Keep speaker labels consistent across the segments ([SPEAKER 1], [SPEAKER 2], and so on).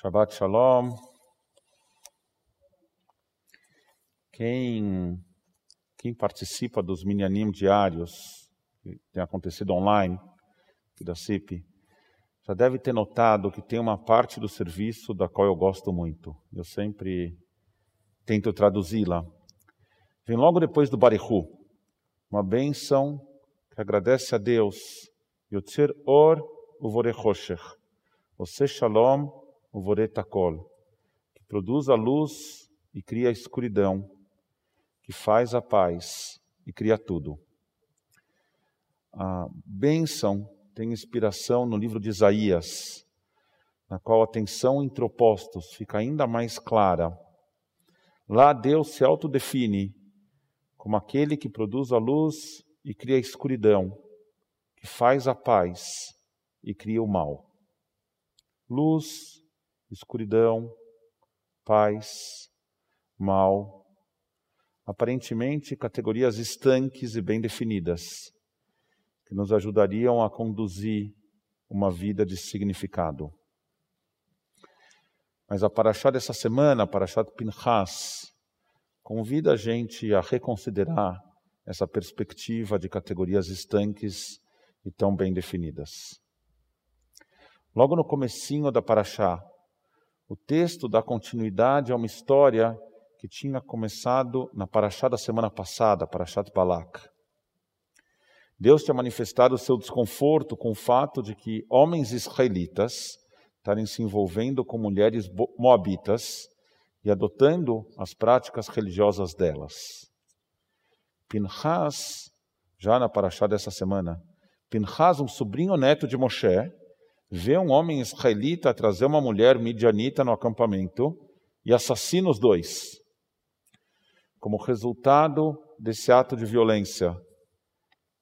[SPEAKER 1] Shabbat Shalom. Quem, quem participa dos minyanim diários, que tem acontecido online, da CIP, já deve ter notado que tem uma parte do serviço da qual eu gosto muito. Eu sempre tento traduzi-la. Vem logo depois do Barihu, uma bênção que agradece a Deus. Yotzer Or Uvorechoshech. Você Shalom Uvoretakol. Que produz a luz e cria a escuridão. Que faz a paz e cria tudo. A bênção tem inspiração no livro de Isaías, na qual a tensão entre opostos fica ainda mais clara. Lá Deus se autodefine como aquele que produz a luz e cria a escuridão, que faz a paz e cria o mal. Luz, escuridão, paz, mal, aparentemente categorias estanques e bem definidas, que nos ajudariam a conduzir uma vida de significado. Mas a Paraxá dessa semana, a Paraxá de Pinchas, convida a gente a reconsiderar essa perspectiva de categorias estanques e tão bem definidas. Logo no comecinho da Paraxá, o texto dá continuidade a uma história que tinha começado na Paraxá da semana passada, Paraxá de Balak. Deus tinha manifestado o seu desconforto com o fato de que homens israelitas estarem se envolvendo com mulheres moabitas e adotando as práticas religiosas delas. Pinhas, já na paraxá dessa semana, Pinhas, um sobrinho neto de Moshe, vê um homem israelita trazer uma mulher midianita no acampamento e assassina os dois. Como resultado desse ato de violência,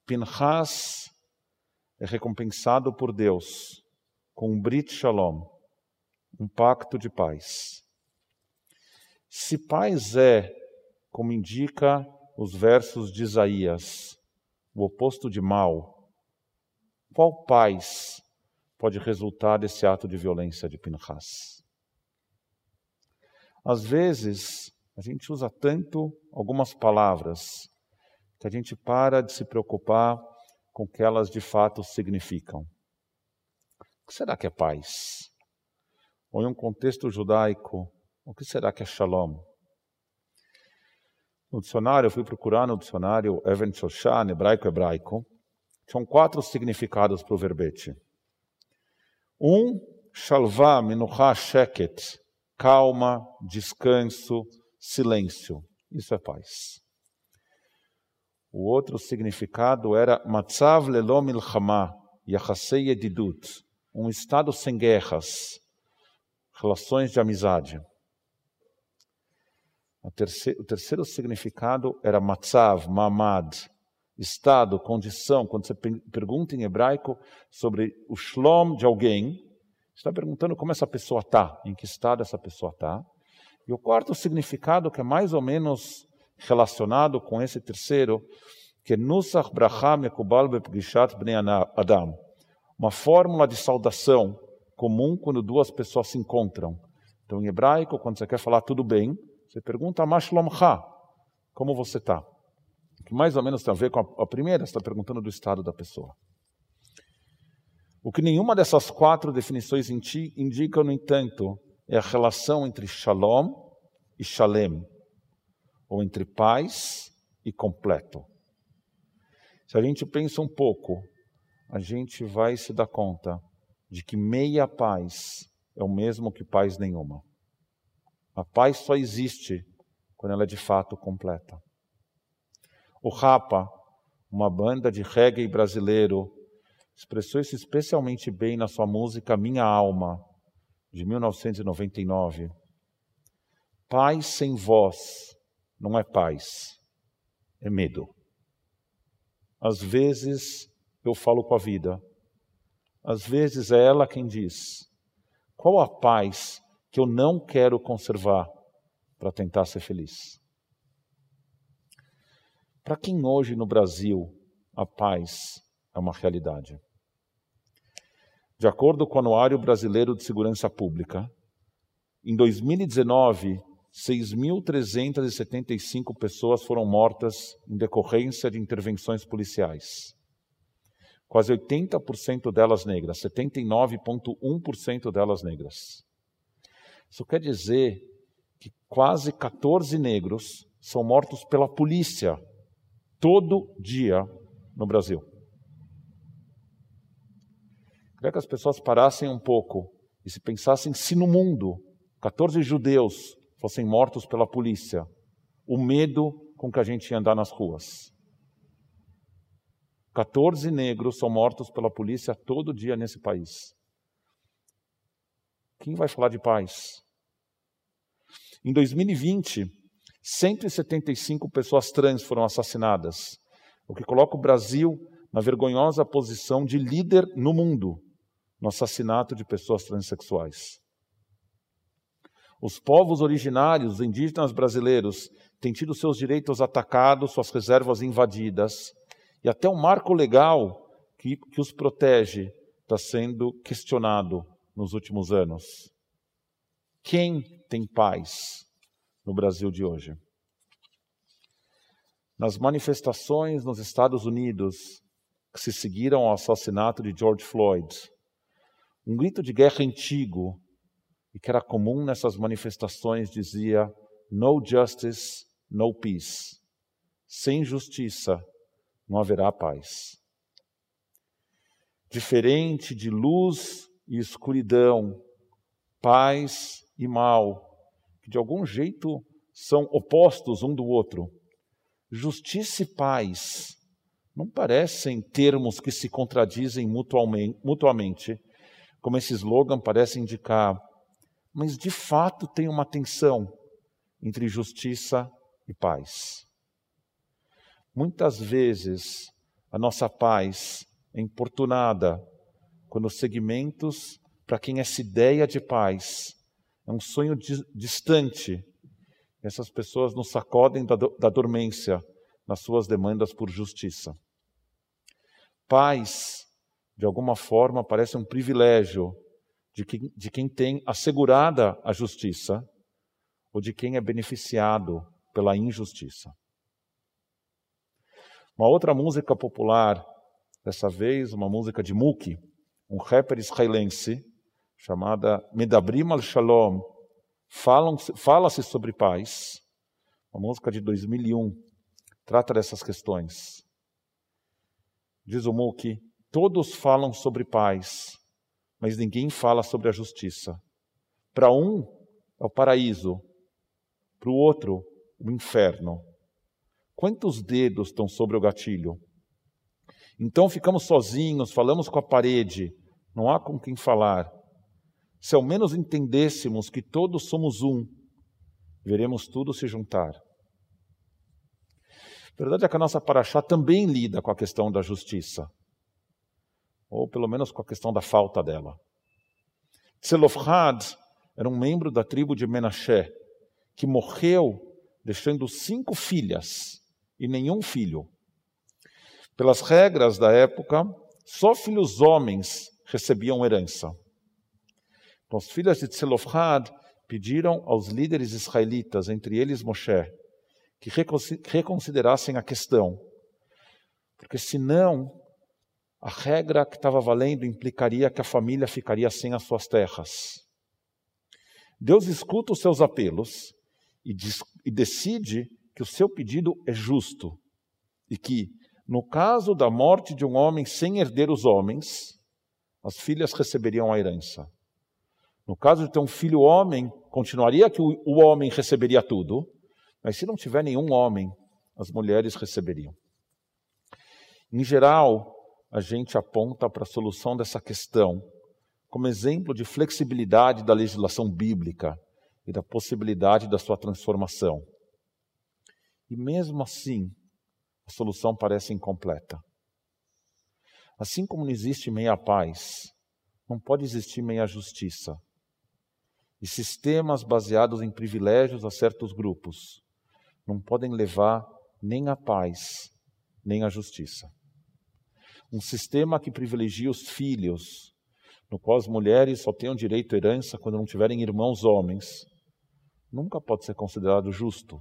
[SPEAKER 1] Pinhas é recompensado por Deus com um Brit Shalom, um pacto de paz. Se paz é, como indica os versos de Isaías, o oposto de mal, qual paz pode resultar desse ato de violência de Pinhas? Às vezes, a gente usa tanto algumas palavras que a gente para de se preocupar com o que elas de fato significam. O que será que é paz? Ou em um contexto judaico, o que será que é shalom? No dicionário, eu fui procurar no dicionário Even Shoshan, hebraico-hebraico, são quatro significados para o verbete. Um, shalva, menucha, sheket, calma, descanso, silêncio. Isso é paz. O outro significado era matzav lelo milchama, yachasei edidut, um estado sem guerras, relações de amizade. O terceiro, o terceiro significado era matzav, mamad, estado, condição. Quando você pergunta em hebraico sobre o shlom de alguém, está perguntando como essa pessoa está, em que estado essa pessoa está. E o quarto significado, que é mais ou menos relacionado com esse terceiro, que é nusach bracha mekubal bepgishat bnei adam uma fórmula de saudação comum quando duas pessoas se encontram. Então, em hebraico, quando você quer falar tudo bem, você pergunta Mashlomcha, como você está? Que mais ou menos tem a ver com a, a primeira, está perguntando do estado da pessoa. O que nenhuma dessas quatro definições indica, no entanto, é a relação entre shalom e shalem, ou entre paz e completo. Se a gente pensa um pouco a gente vai se dar conta de que meia paz é o mesmo que paz nenhuma. A paz só existe quando ela é de fato completa. O Rapa, uma banda de reggae brasileiro, expressou isso especialmente bem na sua música Minha Alma, de 1999. Paz sem voz não é paz, é medo. Às vezes, eu falo com a vida. Às vezes é ela quem diz: qual a paz que eu não quero conservar para tentar ser feliz? Para quem hoje no Brasil a paz é uma realidade? De acordo com o Anuário Brasileiro de Segurança Pública, Em 2019, 6.375 pessoas foram mortas em decorrência de intervenções policiais. Quase 80% delas negras, 79,1% delas negras. Isso quer dizer que quase 14 negros são mortos pela polícia todo dia no Brasil. Queria que as pessoas parassem um pouco e se pensassem se no mundo 14 judeus fossem mortos pela polícia, o medo com que a gente ia andar nas ruas. 14 negros são mortos pela polícia todo dia nesse país. Quem vai falar de paz? Em 2020, 175 pessoas trans foram assassinadas, o que coloca o Brasil na vergonhosa posição de líder no mundo no assassinato de pessoas transexuais. Os povos originários, os indígenas brasileiros, têm tido seus direitos atacados, suas reservas invadidas, e até o marco legal que, que os protege está sendo questionado nos últimos anos. Quem tem paz no Brasil de hoje? Nas manifestações nos Estados Unidos que se seguiram ao assassinato de George Floyd, um grito de guerra antigo e que era comum nessas manifestações dizia: No justice, no peace. Sem justiça não haverá paz. Diferente de luz e escuridão, paz e mal, que de algum jeito são opostos um do outro. Justiça e paz não parecem termos que se contradizem mutuamente, como esse slogan parece indicar mas de fato tem uma tensão entre justiça e paz. Muitas vezes a nossa paz é importunada quando segmentos para quem essa ideia de paz é um sonho distante. Essas pessoas nos sacodem da, da dormência nas suas demandas por justiça. Paz, de alguma forma, parece um privilégio de quem, de quem tem assegurada a justiça ou de quem é beneficiado pela injustiça. Uma outra música popular, dessa vez uma música de Muki, um rapper israelense, chamada Medabrim al-Shalom, fala-se sobre paz, uma música de 2001, trata dessas questões. Diz o Muki, todos falam sobre paz, mas ninguém fala sobre a justiça. Para um é o paraíso, para o outro, o inferno. Quantos dedos estão sobre o gatilho? Então ficamos sozinhos, falamos com a parede, não há com quem falar. Se ao menos entendêssemos que todos somos um, veremos tudo se juntar. A verdade é que a nossa paraxá também lida com a questão da justiça ou pelo menos com a questão da falta dela. Tzelofhad era um membro da tribo de Menashe, que morreu deixando cinco filhas e nenhum filho. Pelas regras da época, só filhos homens recebiam herança. Então, as filhas de Tzelofhad pediram aos líderes israelitas, entre eles Moshe, que reconsiderassem a questão, porque senão a regra que estava valendo implicaria que a família ficaria sem as suas terras. Deus escuta os seus apelos e, diz, e decide que o seu pedido é justo e que, no caso da morte de um homem sem herder os homens, as filhas receberiam a herança. No caso de ter um filho homem, continuaria que o, homem receberia tudo, mas se não tiver nenhum homem, as mulheres receberiam. Em geral, a gente aponta para a solução dessa questão como exemplo de flexibilidade da legislação bíblica e da possibilidade da sua transformação. E mesmo assim, a solução parece incompleta. Assim como não existe meia paz, não pode existir meia justiça. E sistemas baseados em privilégios a certos grupos não podem levar nem à paz, nem à justiça um sistema que privilegia os filhos no qual as mulheres só tenham direito à herança quando não tiverem irmãos homens, nunca pode ser considerado justo.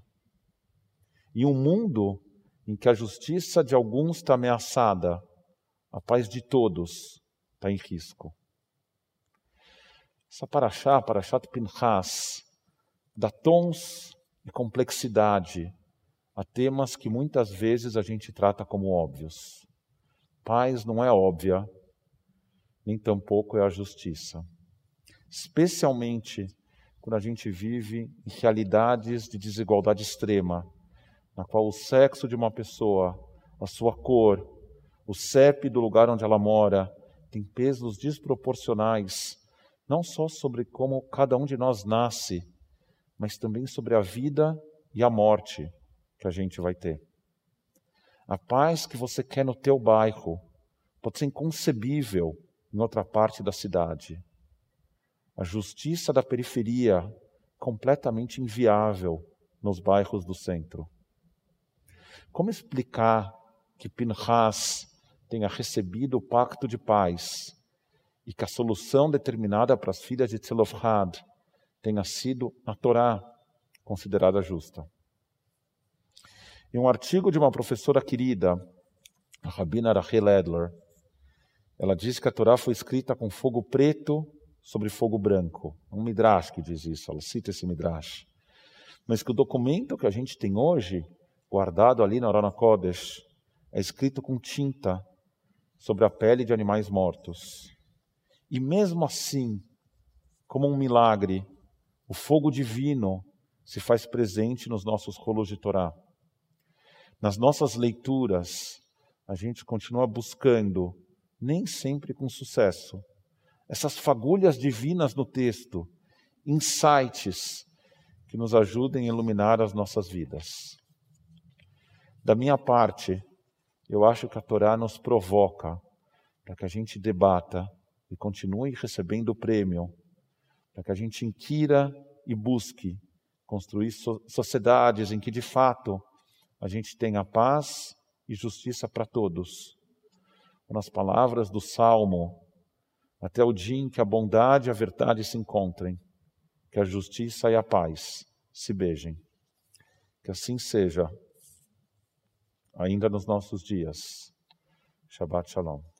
[SPEAKER 1] E um mundo em que a justiça de alguns está ameaçada, a paz de todos está em risco. Essa paraxá, paraxá Pinchas, dá tons e complexidade a temas que muitas vezes a gente trata como óbvios. Paz não é óbvia, nem tampouco é a justiça. Especialmente quando a gente vive em realidades de desigualdade extrema, na qual o sexo de uma pessoa, a sua cor, o CEP do lugar onde ela mora, tem pesos desproporcionais, não só sobre como cada um de nós nasce, mas também sobre a vida e a morte que a gente vai ter. A paz que você quer no teu bairro pode ser inconcebível em outra parte da cidade. A justiça da periferia completamente inviável nos bairros do centro. Como explicar que Pinhas tenha recebido o pacto de paz e que a solução determinada para as filhas de Tzelofhad tenha sido na Torá considerada justa? Em um artigo de uma professora querida, a Rabina Rachel Edler, ela diz que a Torá foi escrita com fogo preto sobre fogo branco. Um midrash que diz isso, ela cita esse midrash. Mas que o documento que a gente tem hoje, guardado ali na Orana Kodesh, é escrito com tinta sobre a pele de animais mortos. E mesmo assim, como um milagre, o fogo divino se faz presente nos nossos rolos de Torá. Nas nossas leituras, a gente continua buscando, nem sempre com sucesso, essas fagulhas divinas no texto, insights que nos ajudem a iluminar as nossas vidas. Da minha parte, eu acho que a Torá nos provoca para que a gente debata e continue recebendo o prêmio, para que a gente inquira e busque construir sociedades em que, de fato, a gente tenha paz e justiça para todos. Nas palavras do Salmo, até o dia em que a bondade e a verdade se encontrem, que a justiça e a paz se beijem. Que assim seja, ainda nos nossos dias. Shabbat Shalom.